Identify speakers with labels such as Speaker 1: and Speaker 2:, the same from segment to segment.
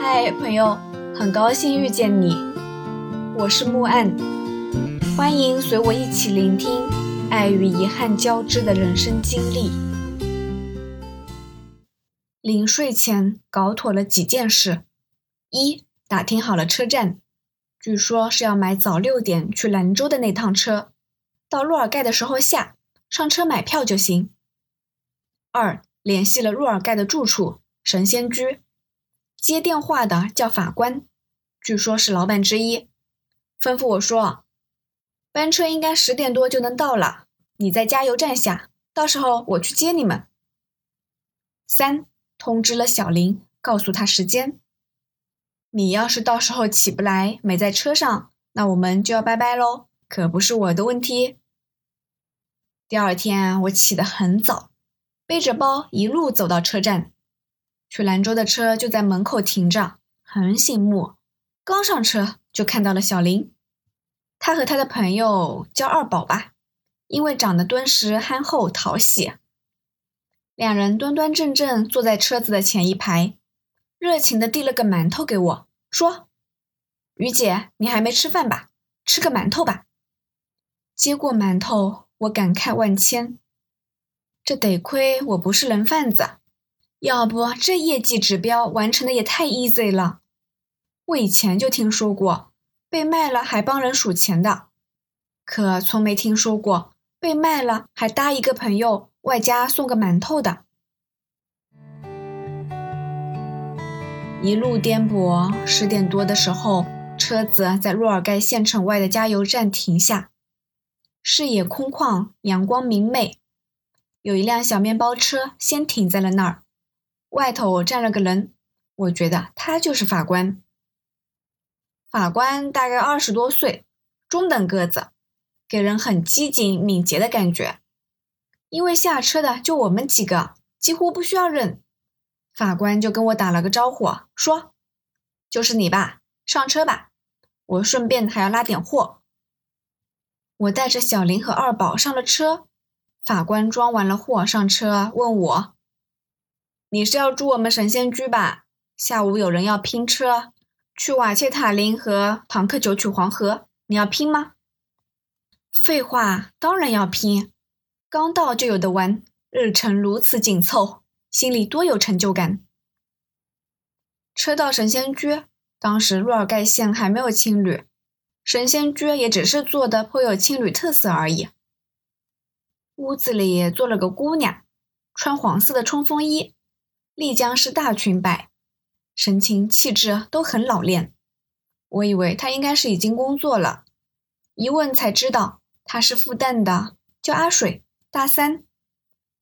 Speaker 1: 嗨，朋友，很高兴遇见你，我是木岸，欢迎随我一起聆听爱与遗憾交织的人生经历。临睡前搞妥了几件事：一，打听好了车站，据说是要买早六点去兰州的那趟车，到洛尔盖的时候下，上车买票就行。二，联系了若尔盖的住处神仙居，接电话的叫法官，据说是老板之一，吩咐我说，班车应该十点多就能到了，你在加油站下，到时候我去接你们。三，通知了小林，告诉他时间，你要是到时候起不来，没在车上，那我们就要拜拜喽，可不是我的问题。第二天我起得很早。背着包一路走到车站，去兰州的车就在门口停着，很醒目。刚上车就看到了小林，他和他的朋友叫二宝吧，因为长得敦实憨厚讨喜。两人端端正正坐在车子的前一排，热情地递了个馒头给我，说：“于姐，你还没吃饭吧？吃个馒头吧。”接过馒头，我感慨万千。这得亏我不是人贩子，要不这业绩指标完成的也太 easy 了。我以前就听说过被卖了还帮人数钱的，可从没听说过被卖了还搭一个朋友外加送个馒头的。一路颠簸，十点多的时候，车子在若尔盖县城外的加油站停下，视野空旷，阳光明媚。有一辆小面包车先停在了那儿，外头站了个人，我觉得他就是法官。法官大概二十多岁，中等个子，给人很机警敏捷的感觉。因为下车的就我们几个，几乎不需要认，法官就跟我打了个招呼，说：“就是你吧，上车吧，我顺便还要拉点货。”我带着小林和二宝上了车。法官装完了货上车，问我：“你是要住我们神仙居吧？下午有人要拼车，去瓦切塔林和唐克九曲黄河，你要拼吗？”废话，当然要拼！刚到就有的玩，日程如此紧凑，心里多有成就感。车到神仙居，当时若尔盖县还没有青旅，神仙居也只是做的颇有青旅特色而已。屋子里坐了个姑娘，穿黄色的冲锋衣，丽江是大裙摆，神情气质都很老练。我以为他应该是已经工作了，一问才知道他是复旦的，叫阿水，大三。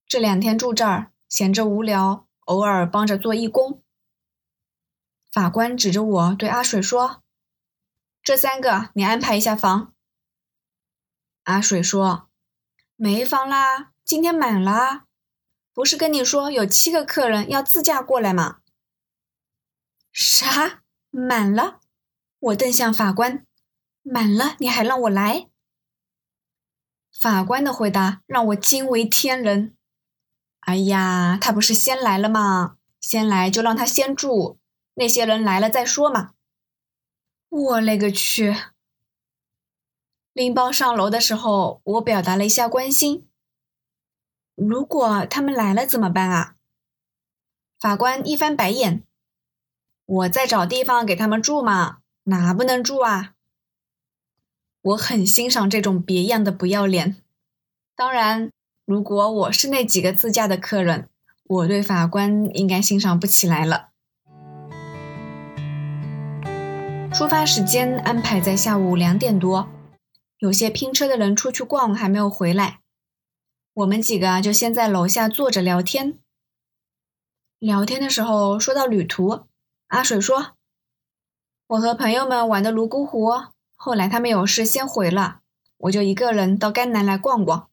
Speaker 1: 这两天住这儿，闲着无聊，偶尔帮着做义工。法官指着我对阿水说：“这三个你安排一下房。”阿水说。没房啦，今天满了。不是跟你说有七个客人要自驾过来吗？啥？满了？我瞪向法官，满了你还让我来？法官的回答让我惊为天人。哎呀，他不是先来了吗？先来就让他先住，那些人来了再说嘛。我勒个去！拎包上楼的时候，我表达了一下关心。如果他们来了怎么办啊？法官一翻白眼。我在找地方给他们住嘛，哪不能住啊？我很欣赏这种别样的不要脸。当然，如果我是那几个自驾的客人，我对法官应该欣赏不起来了。出发时间安排在下午两点多。有些拼车的人出去逛还没有回来，我们几个就先在楼下坐着聊天。聊天的时候说到旅途，阿水说：“我和朋友们玩的泸沽湖，后来他们有事先回了，我就一个人到甘南来逛逛。”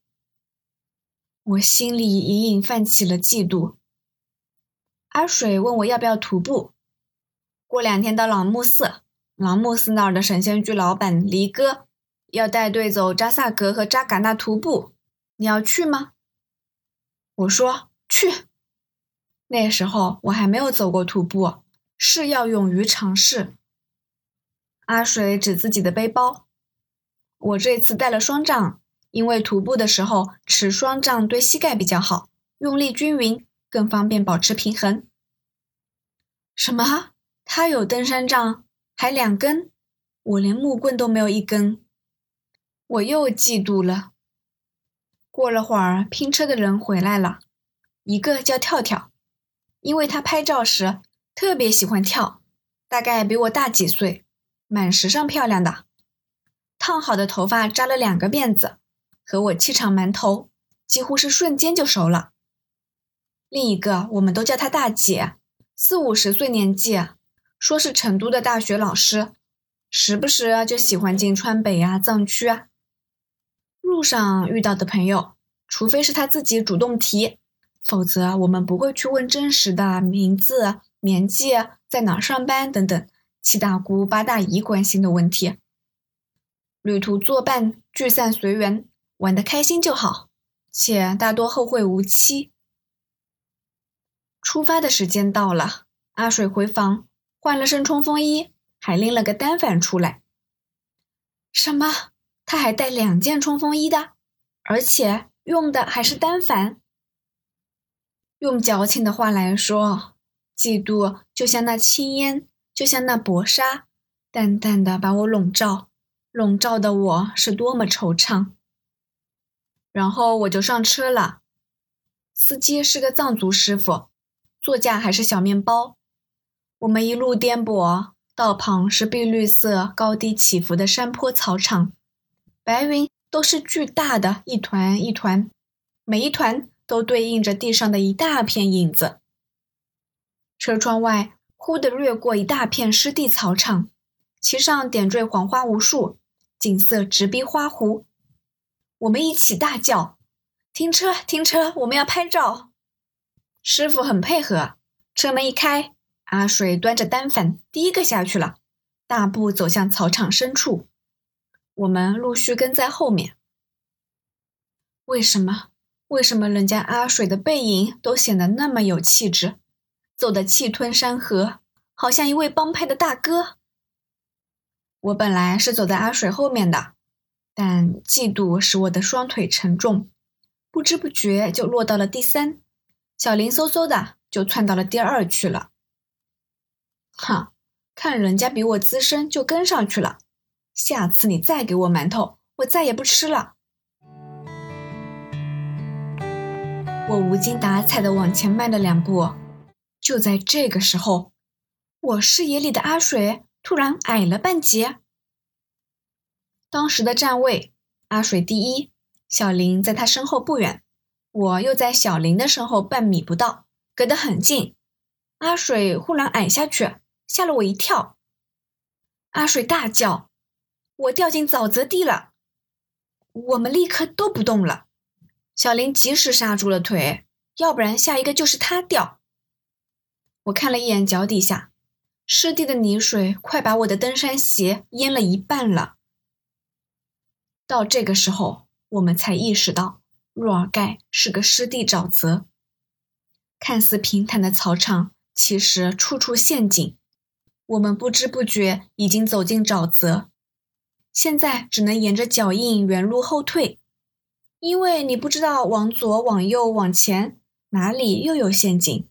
Speaker 1: 我心里隐隐泛起了嫉妒。阿水问我要不要徒步，过两天到朗木寺，朗木寺那儿的神仙居老板黎哥。要带队走扎萨格和扎尕那徒步，你要去吗？我说去。那时候我还没有走过徒步，是要勇于尝试。阿水指自己的背包，我这次带了双杖，因为徒步的时候持双杖对膝盖比较好，用力均匀，更方便保持平衡。什么？他有登山杖，还两根？我连木棍都没有一根。我又嫉妒了。过了会儿，拼车的人回来了，一个叫跳跳，因为他拍照时特别喜欢跳，大概比我大几岁。蛮时尚漂亮的，烫好的头发扎了两个辫子，和我气场蛮投，几乎是瞬间就熟了。另一个我们都叫她大姐，四五十岁年纪，说是成都的大学老师，时不时就喜欢进川北啊、藏区啊。路上遇到的朋友，除非是他自己主动提，否则我们不会去问真实的名字、年纪、在哪上班等等。七大姑八大姨关心的问题，旅途作伴，聚散随缘，玩得开心就好，且大多后会无期。出发的时间到了，阿水回房换了身冲锋衣，还拎了个单反出来。什么？他还带两件冲锋衣的，而且用的还是单反。用矫情的话来说，嫉妒就像那青烟。就像那薄纱，淡淡的把我笼罩，笼罩的我是多么惆怅。然后我就上车了，司机是个藏族师傅，座驾还是小面包。我们一路颠簸，道旁是碧绿色、高低起伏的山坡草场，白云都是巨大的，一团一团，每一团都对应着地上的一大片影子。车窗外。忽地掠过一大片湿地草场，其上点缀黄花无数，景色直逼花湖。我们一起大叫：“停车！停车！我们要拍照！”师傅很配合，车门一开，阿水端着单反第一个下去了，大步走向草场深处。我们陆续跟在后面。为什么？为什么人家阿水的背影都显得那么有气质？走得气吞山河，好像一位帮派的大哥。我本来是走在阿水后面的，但嫉妒使我的双腿沉重，不知不觉就落到了第三。小林嗖嗖的就窜到了第二去了。哼，看人家比我资深就跟上去了。下次你再给我馒头，我再也不吃了。我无精打采的往前迈了两步。就在这个时候，我视野里的阿水突然矮了半截。当时的站位，阿水第一，小林在他身后不远，我又在小林的身后半米不到，隔得很近。阿水忽然矮下去，吓了我一跳。阿水大叫：“我掉进沼泽地了！”我们立刻都不动了。小林及时刹住了腿，要不然下一个就是他掉。我看了一眼脚底下，湿地的泥水快把我的登山鞋淹了一半了。到这个时候，我们才意识到若尔盖是个湿地沼泽。看似平坦的草场，其实处处陷阱。我们不知不觉已经走进沼泽，现在只能沿着脚印原路后退，因为你不知道往左、往右、往前哪里又有陷阱。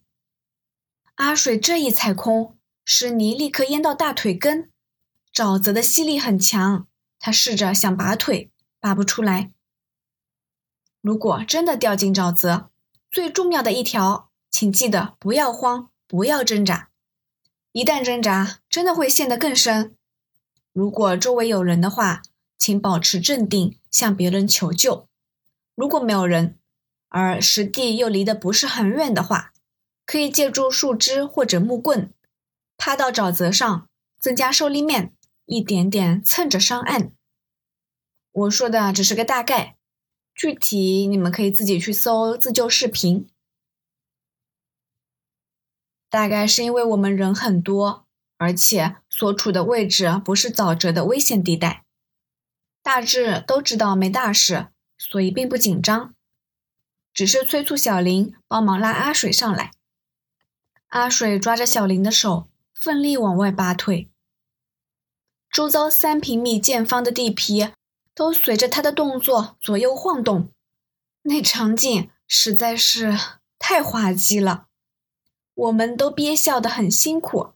Speaker 1: 阿水这一踩空，湿泥立刻淹到大腿根。沼泽的吸力很强，他试着想拔腿，拔不出来。如果真的掉进沼泽，最重要的一条，请记得不要慌，不要挣扎。一旦挣扎，真的会陷得更深。如果周围有人的话，请保持镇定，向别人求救。如果没有人，而实地又离得不是很远的话，可以借助树枝或者木棍，趴到沼泽上，增加受力面，一点点蹭着上岸。我说的只是个大概，具体你们可以自己去搜自救视频。大概是因为我们人很多，而且所处的位置不是沼泽的危险地带，大致都知道没大事，所以并不紧张，只是催促小林帮忙拉阿水上来。阿水抓着小林的手，奋力往外拔腿。周遭三平米见方的地皮都随着他的动作左右晃动，那场景实在是太滑稽了。我们都憋笑得很辛苦，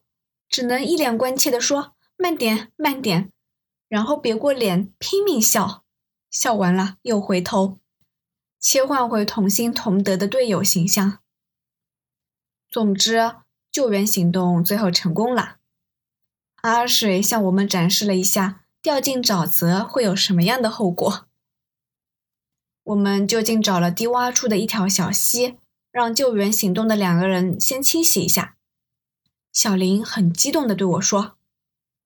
Speaker 1: 只能一脸关切地说：“慢点，慢点。”然后别过脸，拼命笑。笑完了，又回头，切换回同心同德的队友形象。总之，救援行动最后成功了。阿水向我们展示了一下掉进沼泽会有什么样的后果。我们就近找了低洼处的一条小溪，让救援行动的两个人先清洗一下。小林很激动地对我说：“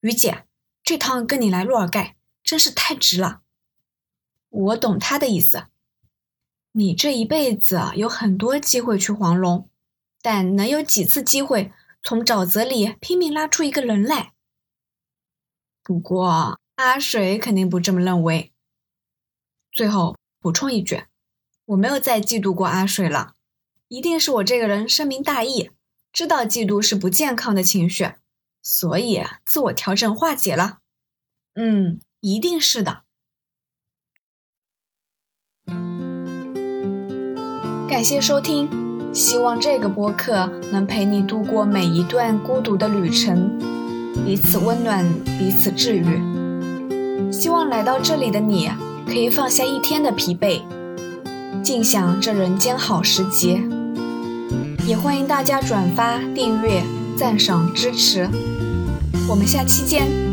Speaker 1: 于姐，这趟跟你来洛尔盖真是太值了。”我懂他的意思。你这一辈子有很多机会去黄龙，但能有几次机会从沼泽里拼命拉出一个人来？不过阿水肯定不这么认为。最后补充一句，我没有再嫉妒过阿水了，一定是我这个人深明大义，知道嫉妒是不健康的情绪，所以自我调整化解了。嗯，一定是的。感谢收听，希望这个播客能陪你度过每一段孤独的旅程，彼此温暖，彼此治愈。希望来到这里的你可以放下一天的疲惫，尽享这人间好时节。也欢迎大家转发、订阅、赞赏、支持。我们下期见。